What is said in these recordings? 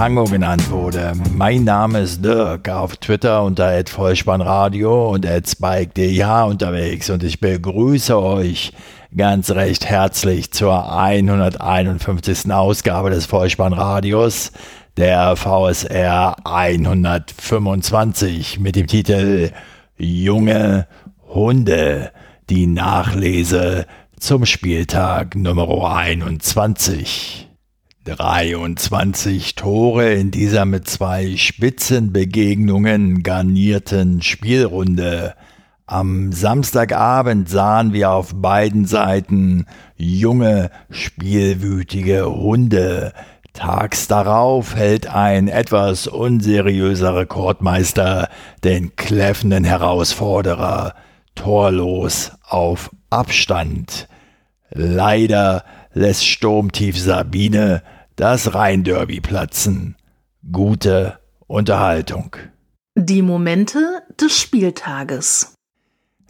Tango genannt wurde. Mein Name ist Dirk, auf Twitter unter Vollspannradio und Spike.dh unterwegs und ich begrüße euch ganz recht herzlich zur 151. Ausgabe des Vollspannradios, der VSR 125 mit dem Titel Junge Hunde, die Nachlese zum Spieltag Nummer 21. 23 Tore in dieser mit zwei Spitzenbegegnungen garnierten Spielrunde. Am Samstagabend sahen wir auf beiden Seiten junge, spielwütige Hunde. Tags darauf hält ein etwas unseriöser Rekordmeister den kläffenden Herausforderer torlos auf Abstand. Leider lässt Sturmtief Sabine das Rheinderby platzen. Gute Unterhaltung. Die Momente des Spieltages.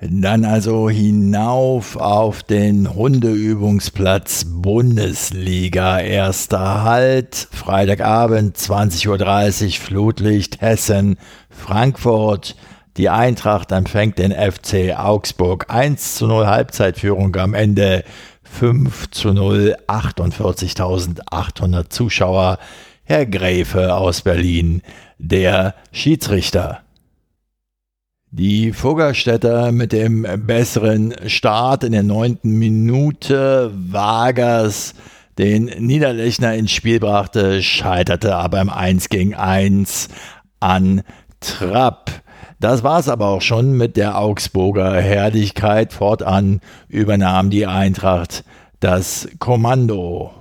Dann also hinauf auf den Hundeübungsplatz Bundesliga. Erster Halt, Freitagabend 20.30 Uhr, Flutlicht Hessen, Frankfurt. Die Eintracht empfängt den FC Augsburg 1 zu 0 Halbzeitführung am Ende 5 zu 0, 48.800 Zuschauer. Herr Gräfe aus Berlin, der Schiedsrichter. Die Fuggerstädter mit dem besseren Start in der neunten Minute. Wagers den Niederlechner ins Spiel brachte, scheiterte aber im 1 gegen 1 an Trapp. Das war's aber auch schon mit der Augsburger Herrlichkeit. Fortan übernahm die Eintracht das Kommando.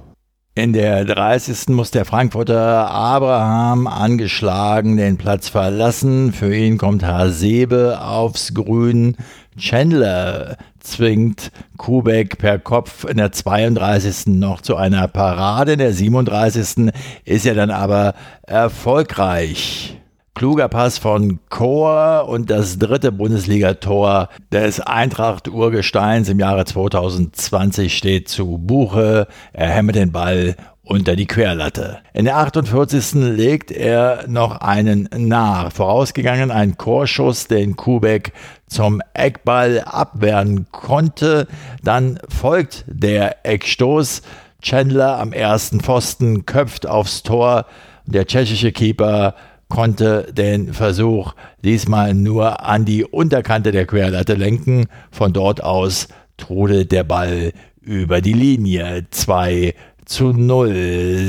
In der 30. muss der Frankfurter Abraham angeschlagen den Platz verlassen. Für ihn kommt Hasebe aufs Grün. Chandler zwingt Kubek per Kopf in der 32. noch zu einer Parade. In der 37. ist er dann aber erfolgreich. Kluger Pass von Chor und das dritte Bundesligator des Eintracht-Urgesteins im Jahre 2020 steht zu Buche. Er hämmert den Ball unter die Querlatte. In der 48. legt er noch einen nach. Vorausgegangen ein Chorschuss, den Kubek zum Eckball abwehren konnte. Dann folgt der Eckstoß. Chandler am ersten Pfosten köpft aufs Tor. Der tschechische Keeper konnte den Versuch diesmal nur an die Unterkante der Querlatte lenken. Von dort aus trudelt der Ball über die Linie. 2 zu 0.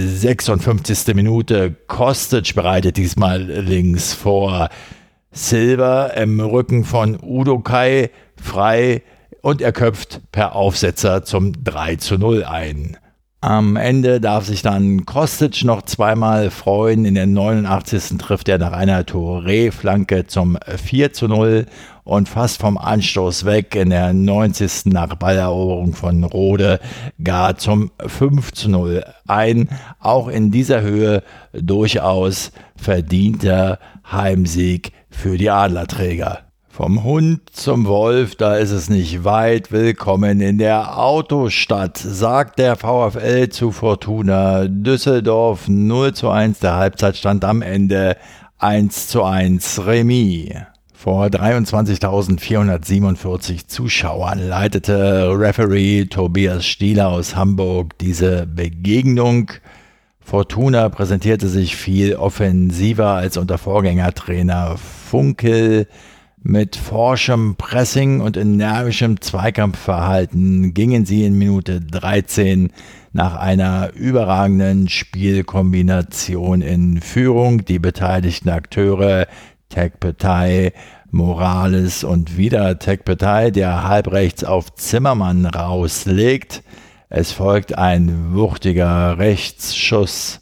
56. Minute. Kostic bereitet diesmal links vor. Silver im Rücken von Udo Kai frei und er köpft per Aufsetzer zum 3 zu 0 ein. Am Ende darf sich dann Kostic noch zweimal freuen. In der 89. trifft er nach einer Touré-Flanke zum 4 zu 0 und fast vom Anstoß weg in der 90. nach Balleroberung von Rode gar zum 5 zu 0 ein. Auch in dieser Höhe durchaus verdienter Heimsieg für die Adlerträger. Vom Hund zum Wolf, da ist es nicht weit. Willkommen in der Autostadt, sagt der VfL zu Fortuna Düsseldorf 0 zu 1. Der Halbzeitstand am Ende 1 zu 1 Remis. Vor 23.447 Zuschauern leitete Referee Tobias Stieler aus Hamburg diese Begegnung. Fortuna präsentierte sich viel offensiver als unter Vorgängertrainer Funkel. Mit forschem Pressing und energischem Zweikampfverhalten gingen sie in Minute 13 nach einer überragenden Spielkombination in Führung. Die beteiligten Akteure Tech Petai, Morales und wieder Tech Petai, der halbrechts auf Zimmermann rauslegt. Es folgt ein wuchtiger Rechtsschuss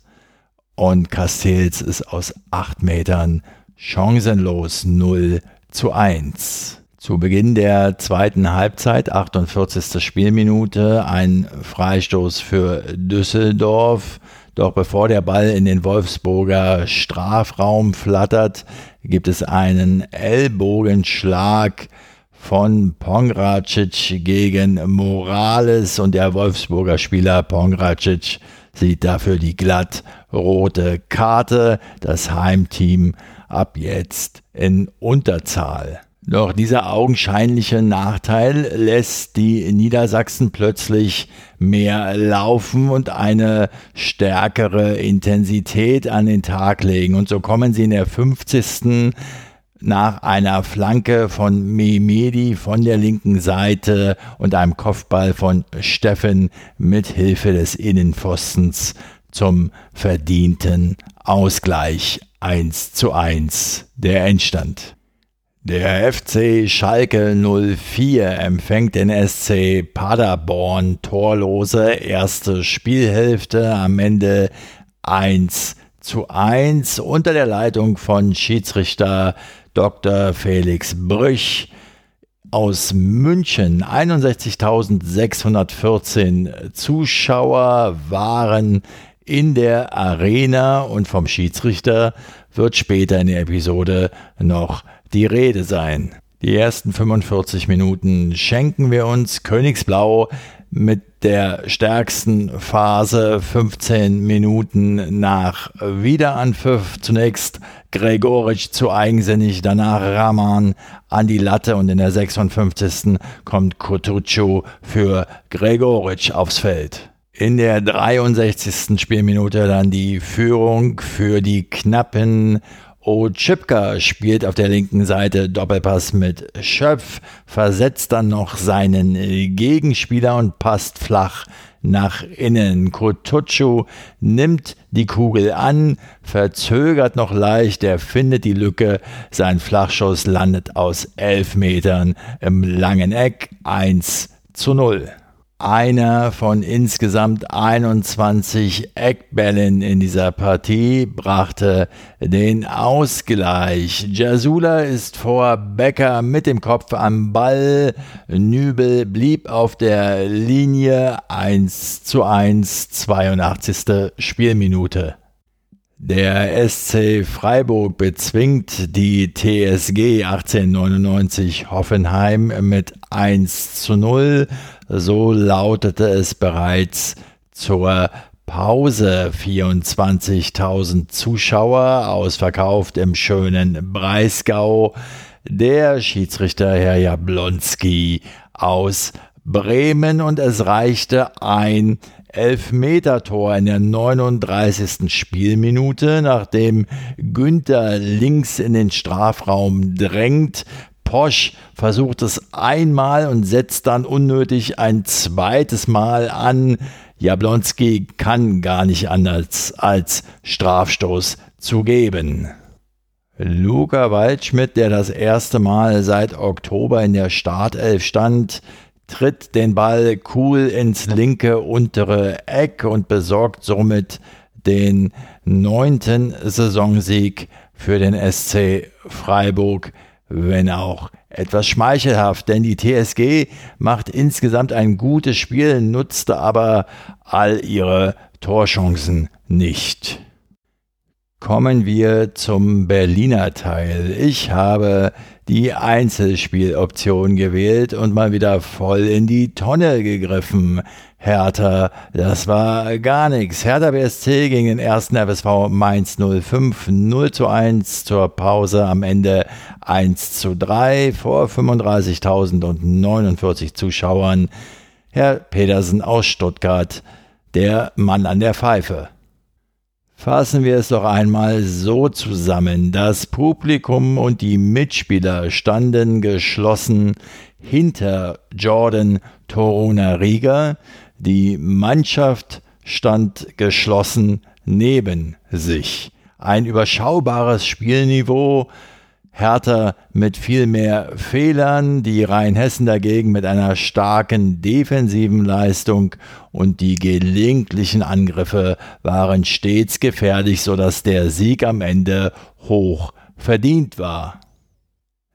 und Castells ist aus acht Metern chancenlos 0 zu 1. Zu Beginn der zweiten Halbzeit, 48. Spielminute, ein Freistoß für Düsseldorf. Doch bevor der Ball in den Wolfsburger Strafraum flattert, gibt es einen Ellbogenschlag von Pongracic gegen Morales und der Wolfsburger Spieler Pongracic sieht dafür die glatt rote Karte. Das Heimteam ab jetzt in Unterzahl. Doch dieser augenscheinliche Nachteil lässt die Niedersachsen plötzlich mehr laufen und eine stärkere Intensität an den Tag legen. Und so kommen sie in der 50 nach einer Flanke von Mehmedi von der linken Seite und einem Kopfball von Steffen mit Hilfe des Innenpfostens zum verdienten Ausgleich 1 zu 1 der Endstand. Der FC Schalke 04 empfängt den SC Paderborn torlose erste Spielhälfte am Ende 1 zu 1 unter der Leitung von Schiedsrichter Dr. Felix Brüch aus München. 61.614 Zuschauer waren in der Arena und vom Schiedsrichter wird später in der Episode noch die Rede sein. Die ersten 45 Minuten schenken wir uns Königsblau mit der stärksten Phase 15 Minuten nach Wiederanpfiff. Zunächst Gregoritsch zu eigensinnig, danach Rahman an die Latte und in der 56. kommt Kutucu für Gregoritsch aufs Feld. In der 63. Spielminute dann die Führung für die knappen Ochipka spielt auf der linken Seite Doppelpass mit Schöpf, versetzt dann noch seinen Gegenspieler und passt flach nach innen. Kotucu nimmt die Kugel an, verzögert noch leicht, er findet die Lücke, sein Flachschuss landet aus elf Metern im langen Eck 1 zu 0 einer von insgesamt 21 Eckbällen in dieser Partie brachte den Ausgleich. Jasula ist vor Becker mit dem Kopf am Ball. Nübel blieb auf der Linie 1 zu 1, 82. Spielminute. Der SC Freiburg bezwingt die TSG 1899 Hoffenheim mit 1 zu 0. So lautete es bereits zur Pause. 24.000 Zuschauer, ausverkauft im schönen Breisgau. Der Schiedsrichter Herr Jablonski aus Bremen und es reichte ein Elfmetertor in der 39. Spielminute, nachdem Günther links in den Strafraum drängt. Posch versucht es einmal und setzt dann unnötig ein zweites Mal an. Jablonski kann gar nicht anders als Strafstoß zu geben. Luca Waldschmidt, der das erste Mal seit Oktober in der Startelf stand, tritt den Ball cool ins linke untere Eck und besorgt somit den neunten Saisonsieg für den SC Freiburg, wenn auch etwas schmeichelhaft, denn die TSG macht insgesamt ein gutes Spiel, nutzte aber all ihre Torchancen nicht. Kommen wir zum Berliner Teil. Ich habe die Einzelspieloption gewählt und mal wieder voll in die Tonne gegriffen. Hertha, das war gar nichts. Hertha BSC gegen den ersten FSV Mainz 05 0 zu 1 zur Pause am Ende 1 zu 3 vor 35.049 Zuschauern. Herr Pedersen aus Stuttgart, der Mann an der Pfeife. Fassen wir es doch einmal so zusammen. Das Publikum und die Mitspieler standen geschlossen hinter Jordan Toruna Riga. Die Mannschaft stand geschlossen neben sich. Ein überschaubares Spielniveau, Hertha mit viel mehr Fehlern, die Rheinhessen dagegen mit einer starken defensiven Leistung und die gelegentlichen Angriffe waren stets gefährlich, sodass der Sieg am Ende hoch verdient war.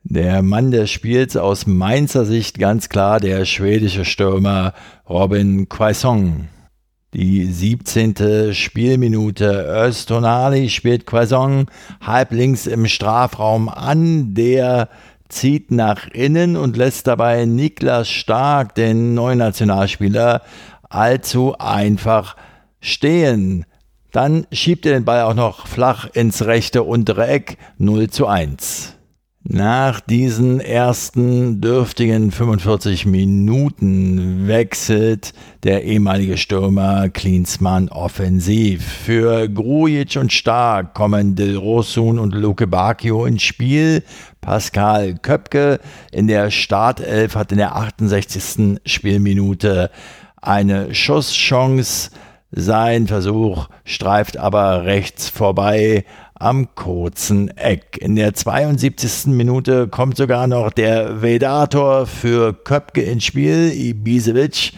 Der Mann des Spiels aus Mainzer Sicht ganz klar der schwedische Stürmer Robin Quaison. Die 17. Spielminute. Östonali spielt Quaison halblinks im Strafraum an. Der zieht nach innen und lässt dabei Niklas Stark, den neuen Nationalspieler, allzu einfach stehen. Dann schiebt er den Ball auch noch flach ins rechte untere Eck 0 zu 1. Nach diesen ersten dürftigen 45 Minuten wechselt der ehemalige Stürmer Klinsmann offensiv. Für Grujic und Stark kommen Del Rosun und Luke Bacchio ins Spiel. Pascal Köpke in der Startelf hat in der 68. Spielminute eine Schusschance. Sein Versuch streift aber rechts vorbei am kurzen Eck. In der 72. Minute kommt sogar noch der Vedator für Köpke ins Spiel, Ibisevic.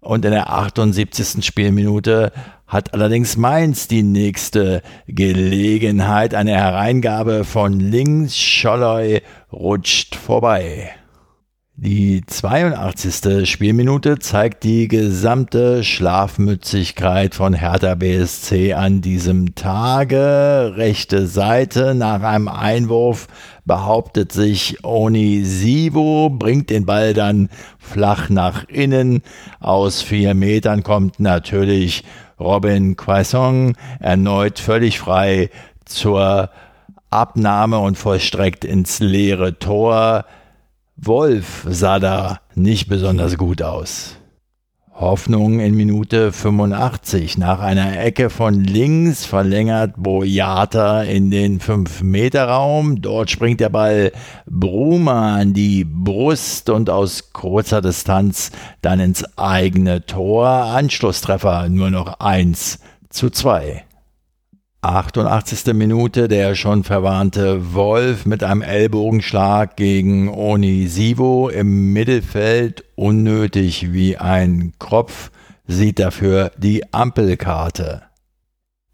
Und in der 78. Spielminute hat allerdings Mainz die nächste Gelegenheit. Eine Hereingabe von links. Scholloy rutscht vorbei. Die 82. Spielminute zeigt die gesamte Schlafmützigkeit von Hertha BSC an diesem Tage. Rechte Seite nach einem Einwurf behauptet sich Onisivo, bringt den Ball dann flach nach innen. Aus vier Metern kommt natürlich Robin Quaison erneut völlig frei zur Abnahme und vollstreckt ins leere Tor. Wolf sah da nicht besonders gut aus. Hoffnung in Minute 85. Nach einer Ecke von links verlängert Boyata in den 5-Meter-Raum. Dort springt der Ball Bruma an die Brust und aus kurzer Distanz dann ins eigene Tor. Anschlusstreffer nur noch 1 zu 2. 88. Minute der schon verwarnte Wolf mit einem Ellbogenschlag gegen Onisivo im Mittelfeld, unnötig wie ein Kropf, sieht dafür die Ampelkarte.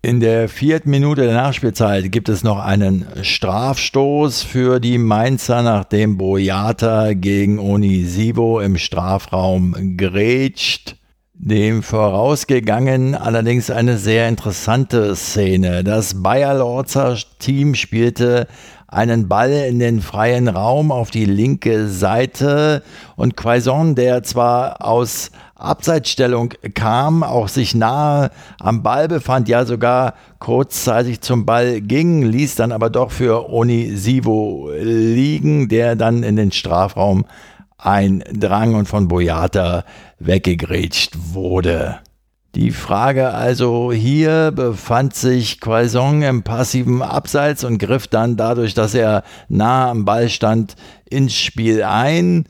In der vierten Minute der Nachspielzeit gibt es noch einen Strafstoß für die Mainzer, nachdem Boyata gegen Onisivo im Strafraum grätscht. Dem vorausgegangen allerdings eine sehr interessante Szene. Das Bayer Lorzer Team spielte einen Ball in den freien Raum auf die linke Seite und Quaison, der zwar aus Abseitsstellung kam, auch sich nahe am Ball befand, ja sogar kurzzeitig zum Ball ging, ließ dann aber doch für Onisivo liegen, der dann in den Strafraum eindrang und von Boyata weggegrätscht wurde. Die Frage also hier befand sich Quaison im passiven Abseits und griff dann dadurch, dass er nah am Ball stand, ins Spiel ein.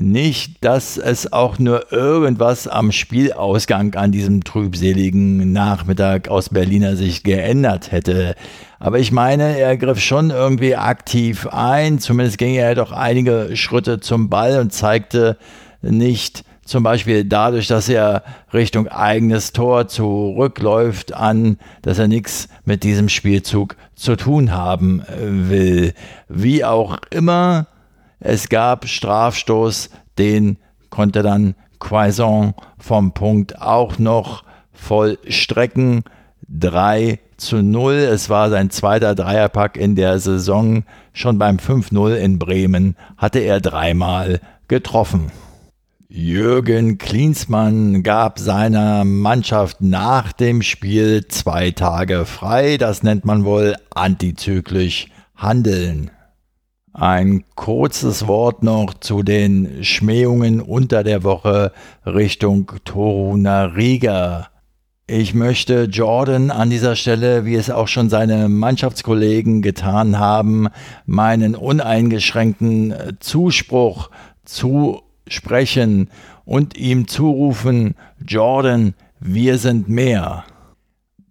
Nicht, dass es auch nur irgendwas am Spielausgang an diesem trübseligen Nachmittag aus Berliner Sicht geändert hätte. Aber ich meine, er griff schon irgendwie aktiv ein. Zumindest ging er doch einige Schritte zum Ball und zeigte nicht zum Beispiel dadurch, dass er Richtung eigenes Tor zurückläuft, an, dass er nichts mit diesem Spielzug zu tun haben will. Wie auch immer, es gab Strafstoß, den konnte dann Quaison vom Punkt auch noch vollstrecken. 3 zu 0. Es war sein zweiter Dreierpack in der Saison. Schon beim 5-0 in Bremen hatte er dreimal getroffen. Jürgen Klinsmann gab seiner Mannschaft nach dem Spiel zwei Tage frei. Das nennt man wohl antizyklisch handeln. Ein kurzes Wort noch zu den Schmähungen unter der Woche Richtung Toruna Riga. Ich möchte Jordan an dieser Stelle, wie es auch schon seine Mannschaftskollegen getan haben, meinen uneingeschränkten Zuspruch zusprechen und ihm zurufen, Jordan, wir sind mehr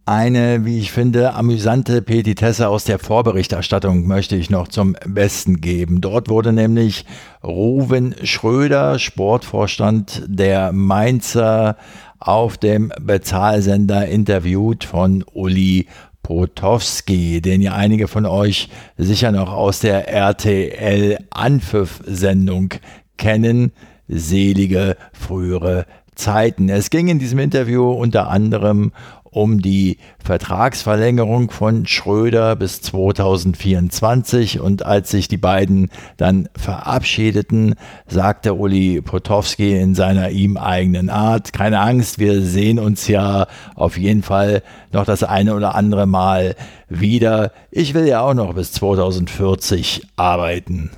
eine, wie ich finde, amüsante Petitesse aus der Vorberichterstattung möchte ich noch zum Besten geben. Dort wurde nämlich Ruven Schröder, Sportvorstand der Mainzer, auf dem Bezahlsender interviewt von Uli Potowski, den ja einige von euch sicher noch aus der RTL Anpfiff-Sendung kennen. Selige frühere Zeiten. Es ging in diesem Interview unter anderem um die Vertragsverlängerung von Schröder bis 2024. Und als sich die beiden dann verabschiedeten, sagte Uli Potowski in seiner ihm eigenen Art, keine Angst, wir sehen uns ja auf jeden Fall noch das eine oder andere Mal wieder. Ich will ja auch noch bis 2040 arbeiten.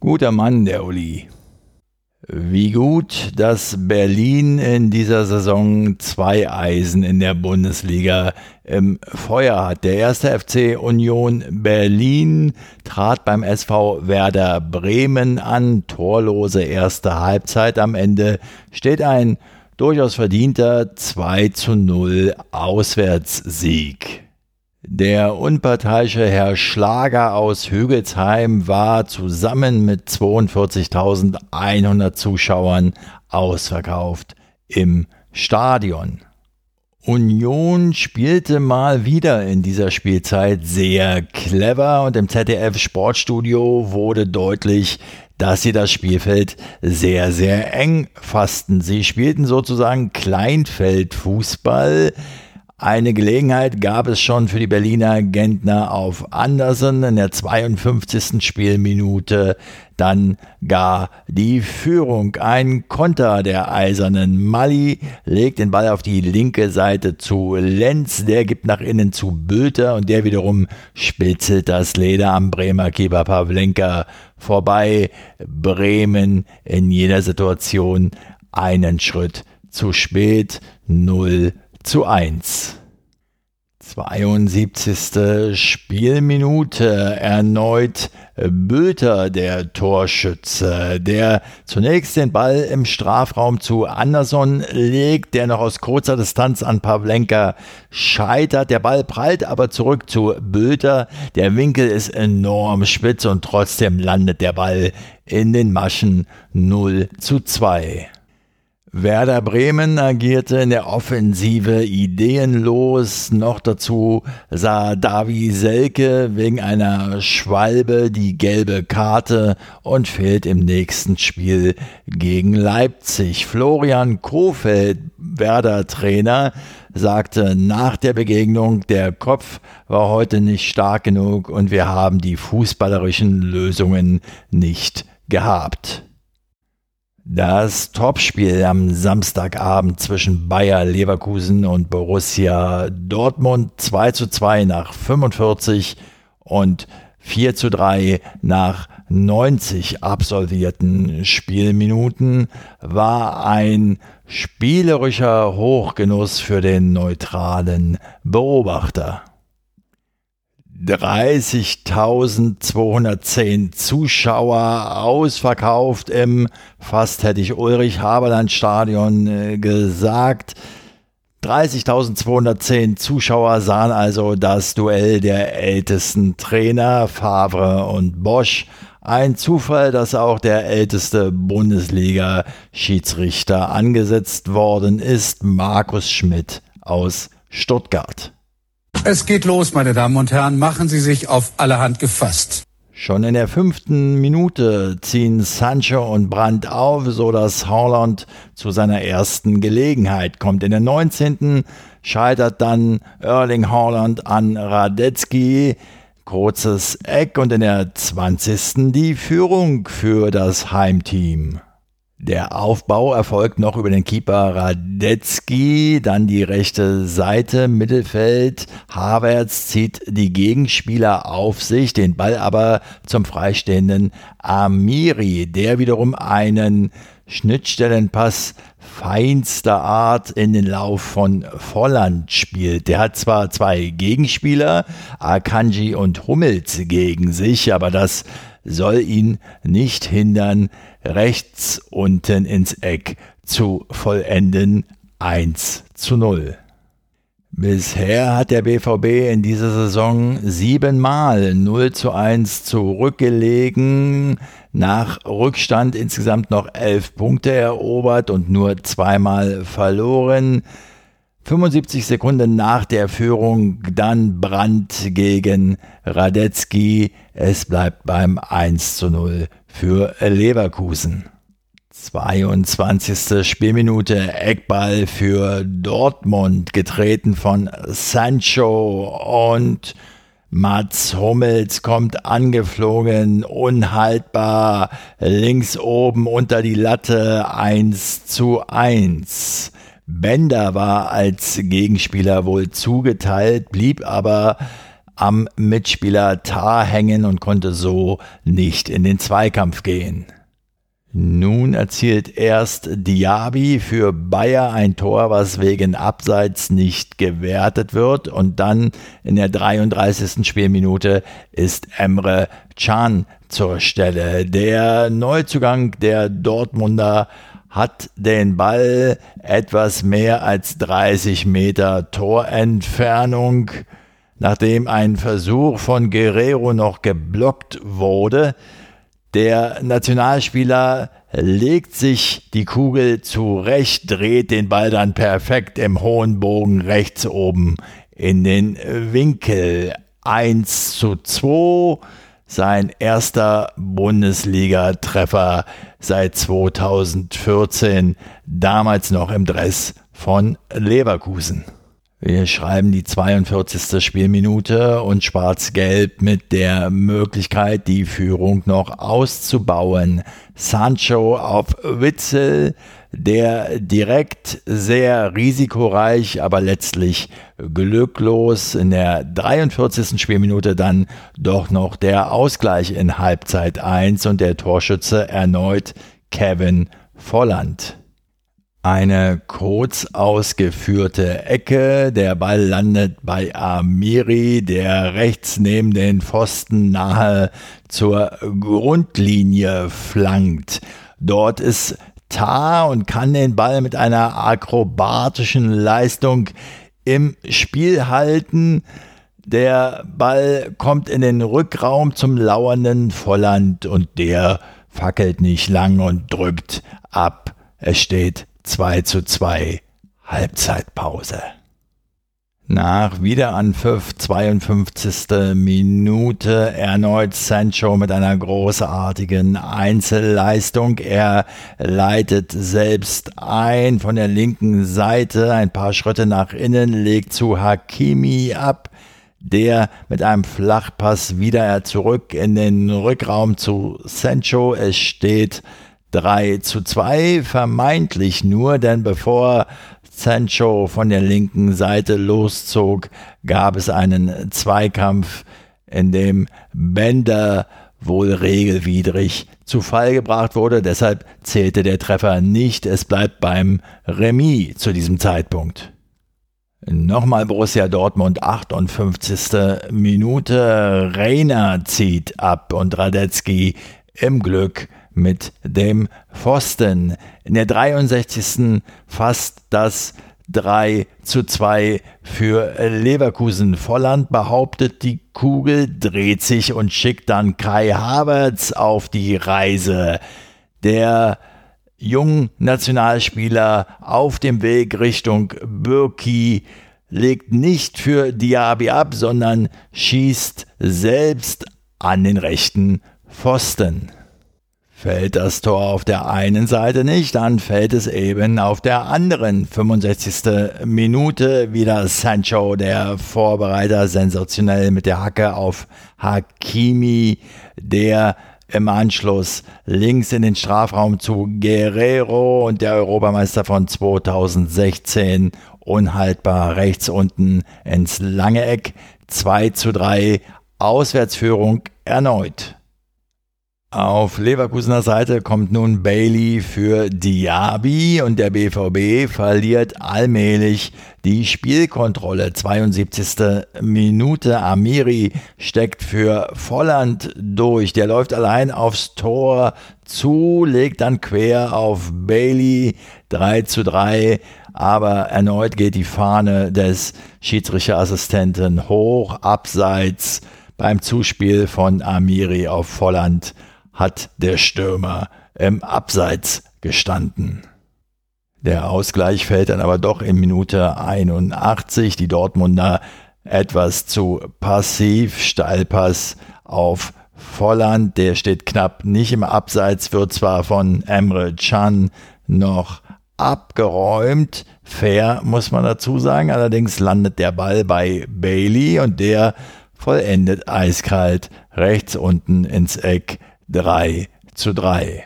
Guter Mann, der Uli. Wie gut, dass Berlin in dieser Saison zwei Eisen in der Bundesliga im Feuer hat. Der erste FC Union Berlin trat beim SV Werder Bremen an. Torlose erste Halbzeit. Am Ende steht ein durchaus verdienter 2 zu 0 Auswärtssieg. Der unparteiische Herr Schlager aus Hügelsheim war zusammen mit 42.100 Zuschauern ausverkauft im Stadion. Union spielte mal wieder in dieser Spielzeit sehr clever und im ZDF Sportstudio wurde deutlich, dass sie das Spielfeld sehr, sehr eng fassten. Sie spielten sozusagen Kleinfeldfußball, eine Gelegenheit gab es schon für die Berliner Gentner auf Andersen in der 52. Spielminute. Dann gar die Führung. Ein Konter der eisernen Mali legt den Ball auf die linke Seite zu Lenz. Der gibt nach innen zu Bülter und der wiederum spitzelt das Leder am Bremer Keeper Pavlenka vorbei. Bremen in jeder Situation einen Schritt zu spät. 0 zu 1. 72. Spielminute erneut Bülter, der Torschütze, der zunächst den Ball im Strafraum zu Anderson legt, der noch aus kurzer Distanz an Pavlenka scheitert. Der Ball prallt aber zurück zu Bülter. Der Winkel ist enorm spitz und trotzdem landet der Ball in den Maschen 0 zu 2. Werder Bremen agierte in der Offensive ideenlos. Noch dazu sah Davi Selke wegen einer Schwalbe die gelbe Karte und fehlt im nächsten Spiel gegen Leipzig. Florian Kofeld, Werder Trainer, sagte nach der Begegnung, der Kopf war heute nicht stark genug und wir haben die fußballerischen Lösungen nicht gehabt. Das Topspiel am Samstagabend zwischen Bayer Leverkusen und Borussia Dortmund 2 zu 2 nach 45 und 4 zu 3 nach 90 absolvierten Spielminuten war ein spielerischer Hochgenuss für den neutralen Beobachter. 30.210 Zuschauer ausverkauft im, fast hätte ich Ulrich Haberland Stadion äh, gesagt. 30.210 Zuschauer sahen also das Duell der ältesten Trainer Favre und Bosch. Ein Zufall, dass auch der älteste Bundesliga-Schiedsrichter angesetzt worden ist, Markus Schmidt aus Stuttgart. Es geht los, meine Damen und Herren. Machen Sie sich auf allerhand gefasst. Schon in der fünften Minute ziehen Sancho und Brandt auf, so dass Holland zu seiner ersten Gelegenheit kommt. In der 19. scheitert dann Erling Holland an Radetzky. Kurzes Eck und in der 20. die Führung für das Heimteam. Der Aufbau erfolgt noch über den Keeper Radetzky, dann die rechte Seite, Mittelfeld. Havertz zieht die Gegenspieler auf sich, den Ball aber zum freistehenden Amiri, der wiederum einen Schnittstellenpass feinster Art in den Lauf von Volland spielt. Der hat zwar zwei Gegenspieler, Akanji und Hummels gegen sich, aber das soll ihn nicht hindern, rechts unten ins Eck zu vollenden 1 zu 0. Bisher hat der BVB in dieser Saison siebenmal 0 zu 1 zurückgelegen, nach Rückstand insgesamt noch elf Punkte erobert und nur zweimal verloren. 75 Sekunden nach der Führung dann Brandt gegen Radetzky. Es bleibt beim 1 zu 0 für Leverkusen. 22. Spielminute Eckball für Dortmund, getreten von Sancho und Mats Hummels kommt angeflogen, unhaltbar, links oben unter die Latte 1 zu 1. Bender war als Gegenspieler wohl zugeteilt, blieb aber am Mitspieler Tar hängen und konnte so nicht in den Zweikampf gehen. Nun erzielt erst Diaby für Bayer ein Tor, was wegen Abseits nicht gewertet wird. Und dann in der 33. Spielminute ist Emre Can zur Stelle. Der Neuzugang der Dortmunder hat den Ball etwas mehr als 30 Meter Torentfernung. Nachdem ein Versuch von Guerrero noch geblockt wurde, der Nationalspieler legt sich die Kugel zurecht, dreht den Ball dann perfekt im hohen Bogen rechts oben in den Winkel. 1 zu 2, sein erster Bundesliga-Treffer seit 2014, damals noch im Dress von Leverkusen. Wir schreiben die 42. Spielminute und Schwarz-Gelb mit der Möglichkeit, die Führung noch auszubauen. Sancho auf Witzel, der direkt sehr risikoreich, aber letztlich glücklos in der 43. Spielminute dann doch noch der Ausgleich in Halbzeit 1 und der Torschütze erneut Kevin Volland. Eine kurz ausgeführte Ecke, der Ball landet bei Amiri, der rechts neben den Pfosten nahe zur Grundlinie flankt. Dort ist Tar und kann den Ball mit einer akrobatischen Leistung im Spiel halten. Der Ball kommt in den Rückraum zum lauernden Volland und der fackelt nicht lang und drückt ab. Es steht 2 zu 2 Halbzeitpause. Nach Wiederanpfiff 52. Minute erneut Sancho mit einer großartigen Einzelleistung. Er leitet selbst ein von der linken Seite ein paar Schritte nach innen, legt zu Hakimi ab. Der mit einem Flachpass wieder zurück in den Rückraum zu Sancho. Es steht 3 zu 2, vermeintlich nur, denn bevor Sancho von der linken Seite loszog, gab es einen Zweikampf, in dem Bender wohl regelwidrig zu Fall gebracht wurde. Deshalb zählte der Treffer nicht. Es bleibt beim Remis zu diesem Zeitpunkt. Nochmal Borussia Dortmund, 58. Minute. Reiner zieht ab und Radetzky im Glück mit dem Pfosten. In der 63. fast das 3 zu 2 für Leverkusen. Volland behauptet die Kugel, dreht sich und schickt dann Kai Havertz auf die Reise. Der jungen Nationalspieler auf dem Weg Richtung Birki legt nicht für Diaby ab, sondern schießt selbst an den rechten Pfosten. Fällt das Tor auf der einen Seite nicht, dann fällt es eben auf der anderen. 65. Minute wieder Sancho, der Vorbereiter, sensationell mit der Hacke auf Hakimi, der im Anschluss links in den Strafraum zu Guerrero und der Europameister von 2016 unhaltbar rechts unten ins lange Eck. 2 zu 3 Auswärtsführung erneut. Auf Leverkusener Seite kommt nun Bailey für Diaby und der BVB verliert allmählich die Spielkontrolle. 72. Minute. Amiri steckt für Volland durch. Der läuft allein aufs Tor zu, legt dann quer auf Bailey 3 zu 3. Aber erneut geht die Fahne des Schiedsrichterassistenten hoch, abseits beim Zuspiel von Amiri auf Volland hat der Stürmer im Abseits gestanden. Der Ausgleich fällt dann aber doch in Minute 81. Die Dortmunder etwas zu passiv. Steilpass auf Volland, der steht knapp nicht im Abseits, wird zwar von Emre Can noch abgeräumt. Fair, muss man dazu sagen. Allerdings landet der Ball bei Bailey und der vollendet eiskalt rechts unten ins Eck 3 zu 3.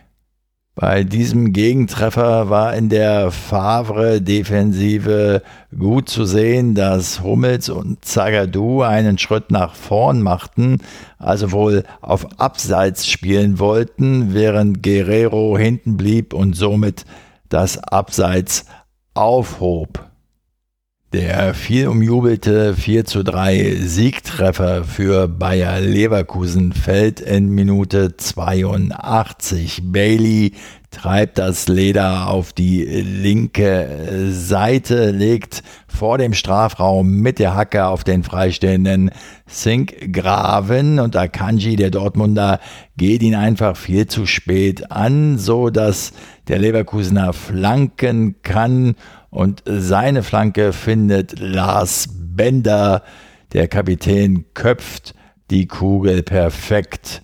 Bei diesem Gegentreffer war in der Favre-Defensive gut zu sehen, dass Hummels und Zagadou einen Schritt nach vorn machten, also wohl auf Abseits spielen wollten, während Guerrero hinten blieb und somit das Abseits aufhob. Der viel umjubelte 4 zu 3 Siegtreffer für Bayer Leverkusen fällt in Minute 82. Bailey treibt das Leder auf die linke Seite, legt vor dem Strafraum mit der Hacke auf den freistehenden Sinkgraven und Akanji, der Dortmunder, geht ihn einfach viel zu spät an, so dass der Leverkusener flanken kann und seine Flanke findet Lars Bender. Der Kapitän köpft die Kugel perfekt,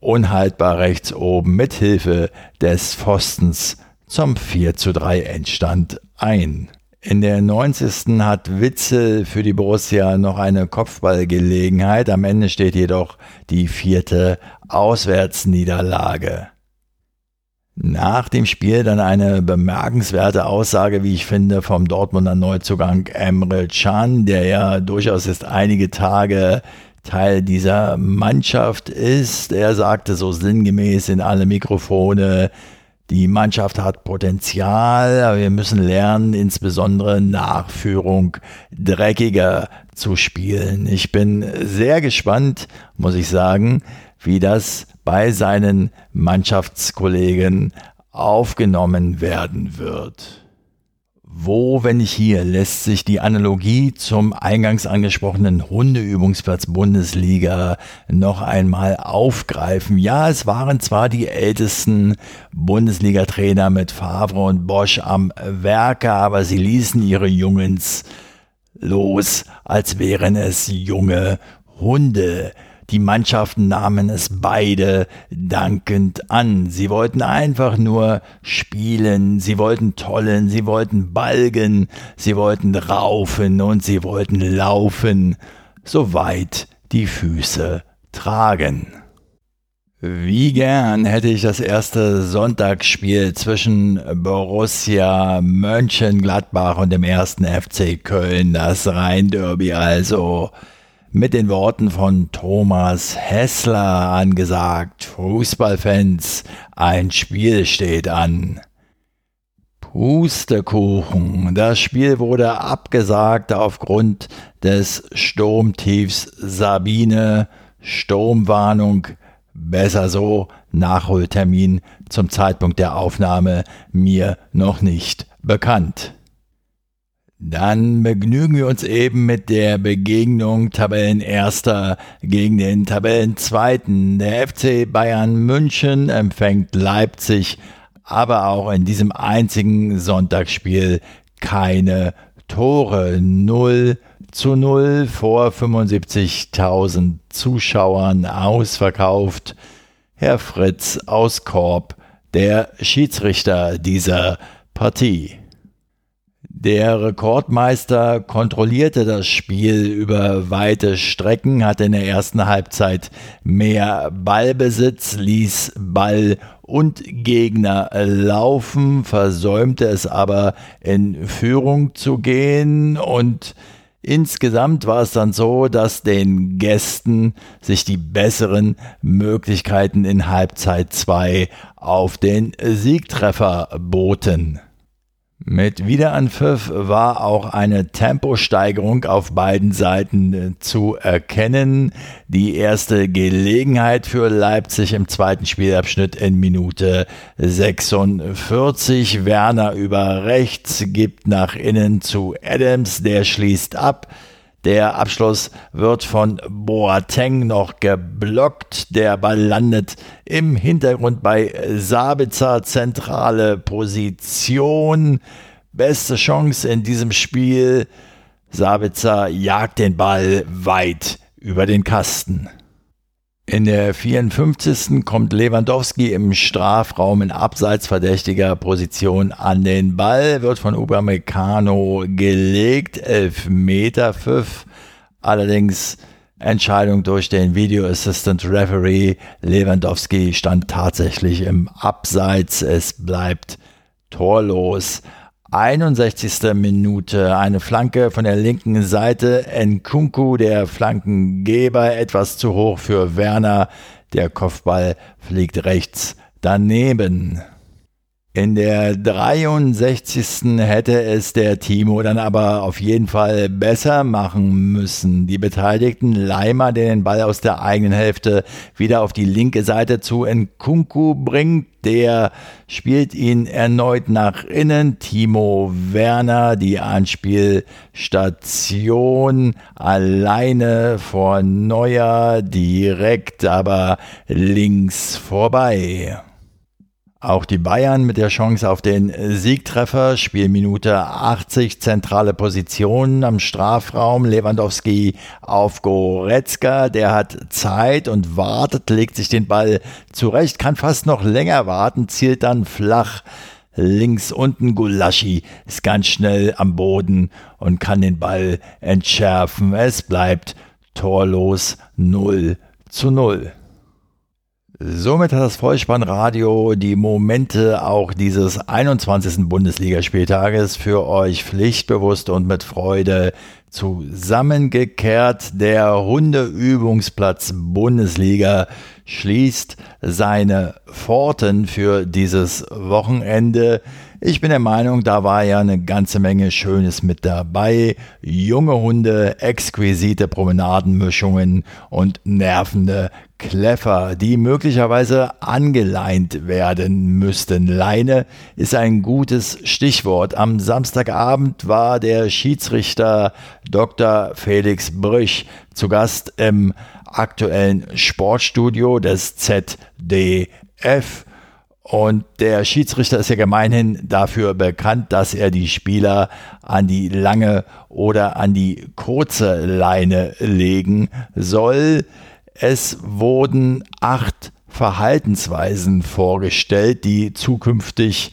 unhaltbar rechts oben mit Hilfe des Pfostens zum 4 zu 3 Endstand ein. In der 90. hat Witzel für die Borussia noch eine Kopfballgelegenheit. Am Ende steht jedoch die vierte Auswärtsniederlage. Nach dem Spiel dann eine bemerkenswerte Aussage, wie ich finde, vom Dortmunder Neuzugang Emre Can, der ja durchaus jetzt einige Tage Teil dieser Mannschaft ist. Er sagte so sinngemäß in alle Mikrofone, die Mannschaft hat Potenzial, aber wir müssen lernen, insbesondere Nachführung dreckiger zu spielen. Ich bin sehr gespannt, muss ich sagen, wie das bei seinen Mannschaftskollegen aufgenommen werden wird. Wo, wenn nicht hier, lässt sich die Analogie zum eingangs angesprochenen Hundeübungsplatz Bundesliga noch einmal aufgreifen? Ja, es waren zwar die ältesten Bundesliga-Trainer mit Favre und Bosch am Werke, aber sie ließen ihre Jungens los, als wären es junge Hunde. Die Mannschaften nahmen es beide dankend an. Sie wollten einfach nur spielen, sie wollten tollen, sie wollten balgen, sie wollten raufen und sie wollten laufen, soweit die Füße tragen. Wie gern hätte ich das erste Sonntagsspiel zwischen Borussia Mönchengladbach und dem ersten FC Köln, das Rhein-Derby also, mit den Worten von Thomas Hessler angesagt. Fußballfans, ein Spiel steht an. Pustekuchen. Das Spiel wurde abgesagt aufgrund des Sturmtiefs Sabine. Sturmwarnung. Besser so. Nachholtermin zum Zeitpunkt der Aufnahme mir noch nicht bekannt. Dann begnügen wir uns eben mit der Begegnung Tabellenerster gegen den Tabellenzweiten. Der FC Bayern München empfängt Leipzig, aber auch in diesem einzigen Sonntagsspiel keine Tore. 0 zu 0 vor 75.000 Zuschauern ausverkauft. Herr Fritz aus Korb, der Schiedsrichter dieser Partie. Der Rekordmeister kontrollierte das Spiel über weite Strecken, hatte in der ersten Halbzeit mehr Ballbesitz, ließ Ball und Gegner laufen, versäumte es aber in Führung zu gehen und Insgesamt war es dann so, dass den Gästen sich die besseren Möglichkeiten in Halbzeit 2 auf den Siegtreffer boten. Mit Wiederanpfiff war auch eine Temposteigerung auf beiden Seiten äh, zu erkennen. Die erste Gelegenheit für Leipzig im zweiten Spielabschnitt in Minute 46. Werner über rechts gibt nach innen zu Adams, der schließt ab. Der Abschluss wird von Boateng noch geblockt. Der Ball landet im Hintergrund bei Sabitzer zentrale Position. beste Chance in diesem Spiel. Sabitzer jagt den Ball weit über den Kasten. In der 54. kommt Lewandowski im Strafraum in abseitsverdächtiger Position an den Ball, wird von Upamecano gelegt, Elfmeter Pfiff, allerdings Entscheidung durch den Video Assistant Referee. Lewandowski stand tatsächlich im Abseits, es bleibt torlos. 61. Minute eine Flanke von der linken Seite. Nkunku, der Flankengeber, etwas zu hoch für Werner. Der Kopfball fliegt rechts daneben. In der 63. hätte es der Timo dann aber auf jeden Fall besser machen müssen. Die Beteiligten Leimer, der den Ball aus der eigenen Hälfte wieder auf die linke Seite zu Nkunku bringt, der spielt ihn erneut nach innen. Timo Werner, die Anspielstation alleine vor Neuer, direkt aber links vorbei. Auch die Bayern mit der Chance auf den Siegtreffer, Spielminute 80, zentrale Position am Strafraum, Lewandowski auf Goretzka, der hat Zeit und wartet, legt sich den Ball zurecht, kann fast noch länger warten, zielt dann flach links unten. Gulaschi ist ganz schnell am Boden und kann den Ball entschärfen. Es bleibt torlos 0 zu 0. Somit hat das Vollspannradio die Momente auch dieses 21. Bundesligaspieltages für euch pflichtbewusst und mit Freude zusammengekehrt. Der Hundeübungsplatz Bundesliga schließt seine Pforten für dieses Wochenende. Ich bin der Meinung, da war ja eine ganze Menge Schönes mit dabei. Junge Hunde, exquisite Promenadenmischungen und nervende Kleffer, die möglicherweise angeleint werden müssten. Leine ist ein gutes Stichwort. Am Samstagabend war der Schiedsrichter Dr. Felix Brüch zu Gast im aktuellen Sportstudio des ZDF. Und der Schiedsrichter ist ja gemeinhin dafür bekannt, dass er die Spieler an die lange oder an die kurze Leine legen soll. Es wurden acht Verhaltensweisen vorgestellt, die zukünftig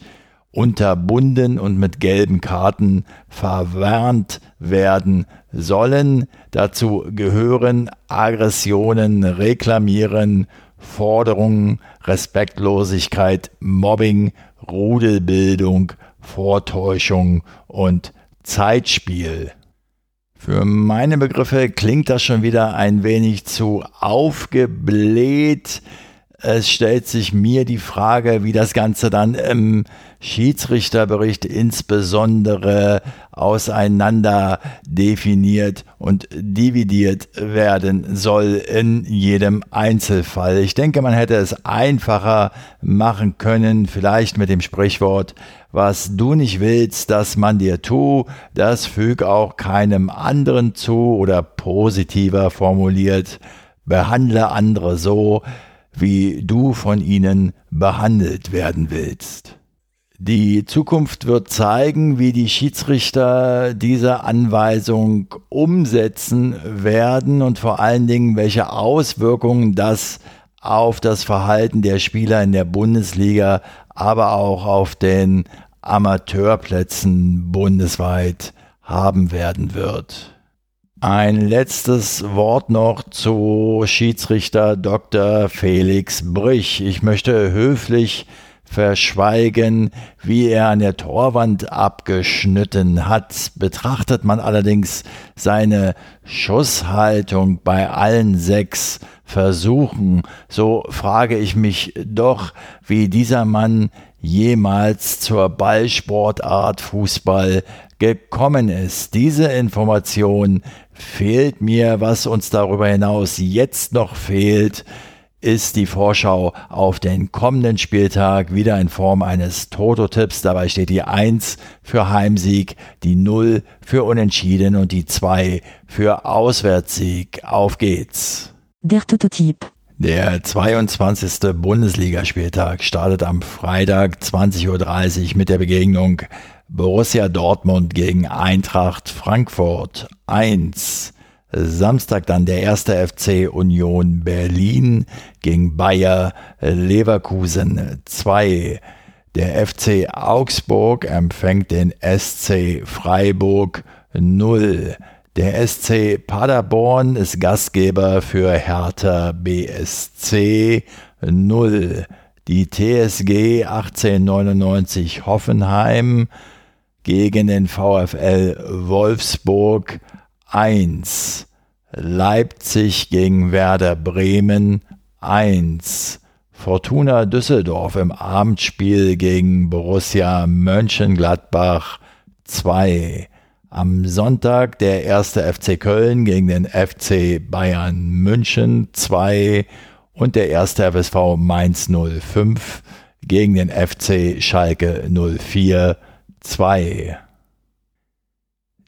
unterbunden und mit gelben Karten verwarnt werden sollen. Dazu gehören Aggressionen, Reklamieren, Forderungen, Respektlosigkeit, Mobbing, Rudelbildung, Vortäuschung und Zeitspiel. Für meine Begriffe klingt das schon wieder ein wenig zu aufgebläht. Es stellt sich mir die Frage, wie das Ganze dann im Schiedsrichterbericht insbesondere auseinander definiert und dividiert werden soll in jedem Einzelfall. Ich denke, man hätte es einfacher machen können, vielleicht mit dem Sprichwort, was du nicht willst, dass man dir tu, das füg auch keinem anderen zu oder positiver formuliert, behandle andere so, wie du von ihnen behandelt werden willst. Die Zukunft wird zeigen, wie die Schiedsrichter diese Anweisung umsetzen werden und vor allen Dingen, welche Auswirkungen das auf das Verhalten der Spieler in der Bundesliga, aber auch auf den Amateurplätzen bundesweit haben werden wird. Ein letztes Wort noch zu Schiedsrichter Dr. Felix Brüch. Ich möchte höflich verschweigen, wie er an der Torwand abgeschnitten hat. Betrachtet man allerdings seine Schusshaltung bei allen sechs Versuchen, so frage ich mich doch, wie dieser Mann jemals zur Ballsportart Fußball gekommen ist. Diese Information fehlt mir. Was uns darüber hinaus jetzt noch fehlt, ist die Vorschau auf den kommenden Spieltag wieder in Form eines Toto-Tipps. Dabei steht die 1 für Heimsieg, die 0 für Unentschieden und die 2 für Auswärtssieg. Auf geht's. Der Toto-Tipp. Der 22. Bundesligaspieltag startet am Freitag 20.30 Uhr mit der Begegnung Borussia Dortmund gegen Eintracht Frankfurt 1. Samstag dann der erste FC Union Berlin gegen Bayer Leverkusen 2. Der FC Augsburg empfängt den SC Freiburg 0. Der SC Paderborn ist Gastgeber für Hertha BSC 0. Die TSG 1899 Hoffenheim gegen den VfL Wolfsburg 1. Leipzig gegen Werder Bremen 1. Fortuna Düsseldorf im Abendspiel gegen Borussia Mönchengladbach 2. Am Sonntag der erste FC Köln gegen den FC Bayern München 2 und der erste FSV Mainz 05 gegen den FC Schalke 04 2.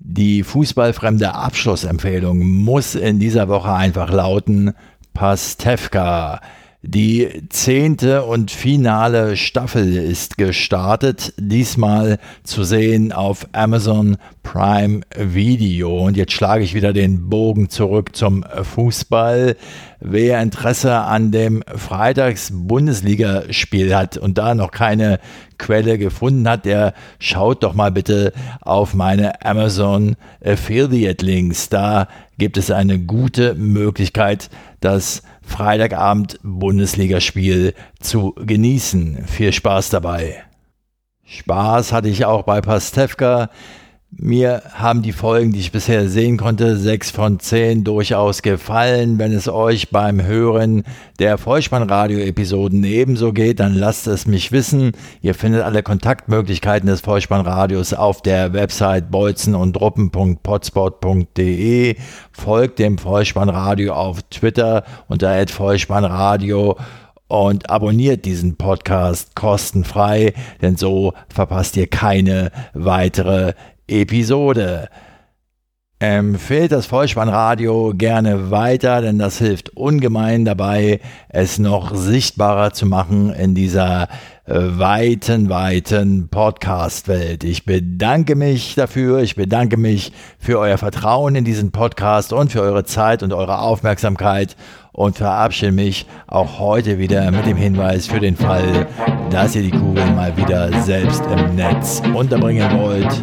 Die fußballfremde Abschlussempfehlung muss in dieser Woche einfach lauten Pastewka. Die zehnte und finale Staffel ist gestartet, diesmal zu sehen auf Amazon Prime Video. Und jetzt schlage ich wieder den Bogen zurück zum Fußball. Wer Interesse an dem Freitags-Bundesligaspiel hat und da noch keine Quelle gefunden hat, der schaut doch mal bitte auf meine Amazon Affiliate Links. Da gibt es eine gute Möglichkeit, das Freitagabend Bundesligaspiel zu genießen. Viel Spaß dabei. Spaß hatte ich auch bei Pastewka. Mir haben die Folgen, die ich bisher sehen konnte, sechs von zehn durchaus gefallen. Wenn es euch beim Hören der Vollspannradio-Episoden ebenso geht, dann lasst es mich wissen. Ihr findet alle Kontaktmöglichkeiten des Vollspannradios auf der Website bolzenundruppen.potspot.de. Folgt dem Vollspannradio auf Twitter unter Vollspannradio und abonniert diesen Podcast kostenfrei, denn so verpasst ihr keine weitere Episode. Empfehlt das Vollspannradio gerne weiter, denn das hilft ungemein dabei, es noch sichtbarer zu machen in dieser äh, weiten, weiten Podcast-Welt. Ich bedanke mich dafür, ich bedanke mich für euer Vertrauen in diesen Podcast und für eure Zeit und eure Aufmerksamkeit und verabschiede mich auch heute wieder mit dem Hinweis für den Fall, dass ihr die Kugel mal wieder selbst im Netz unterbringen wollt.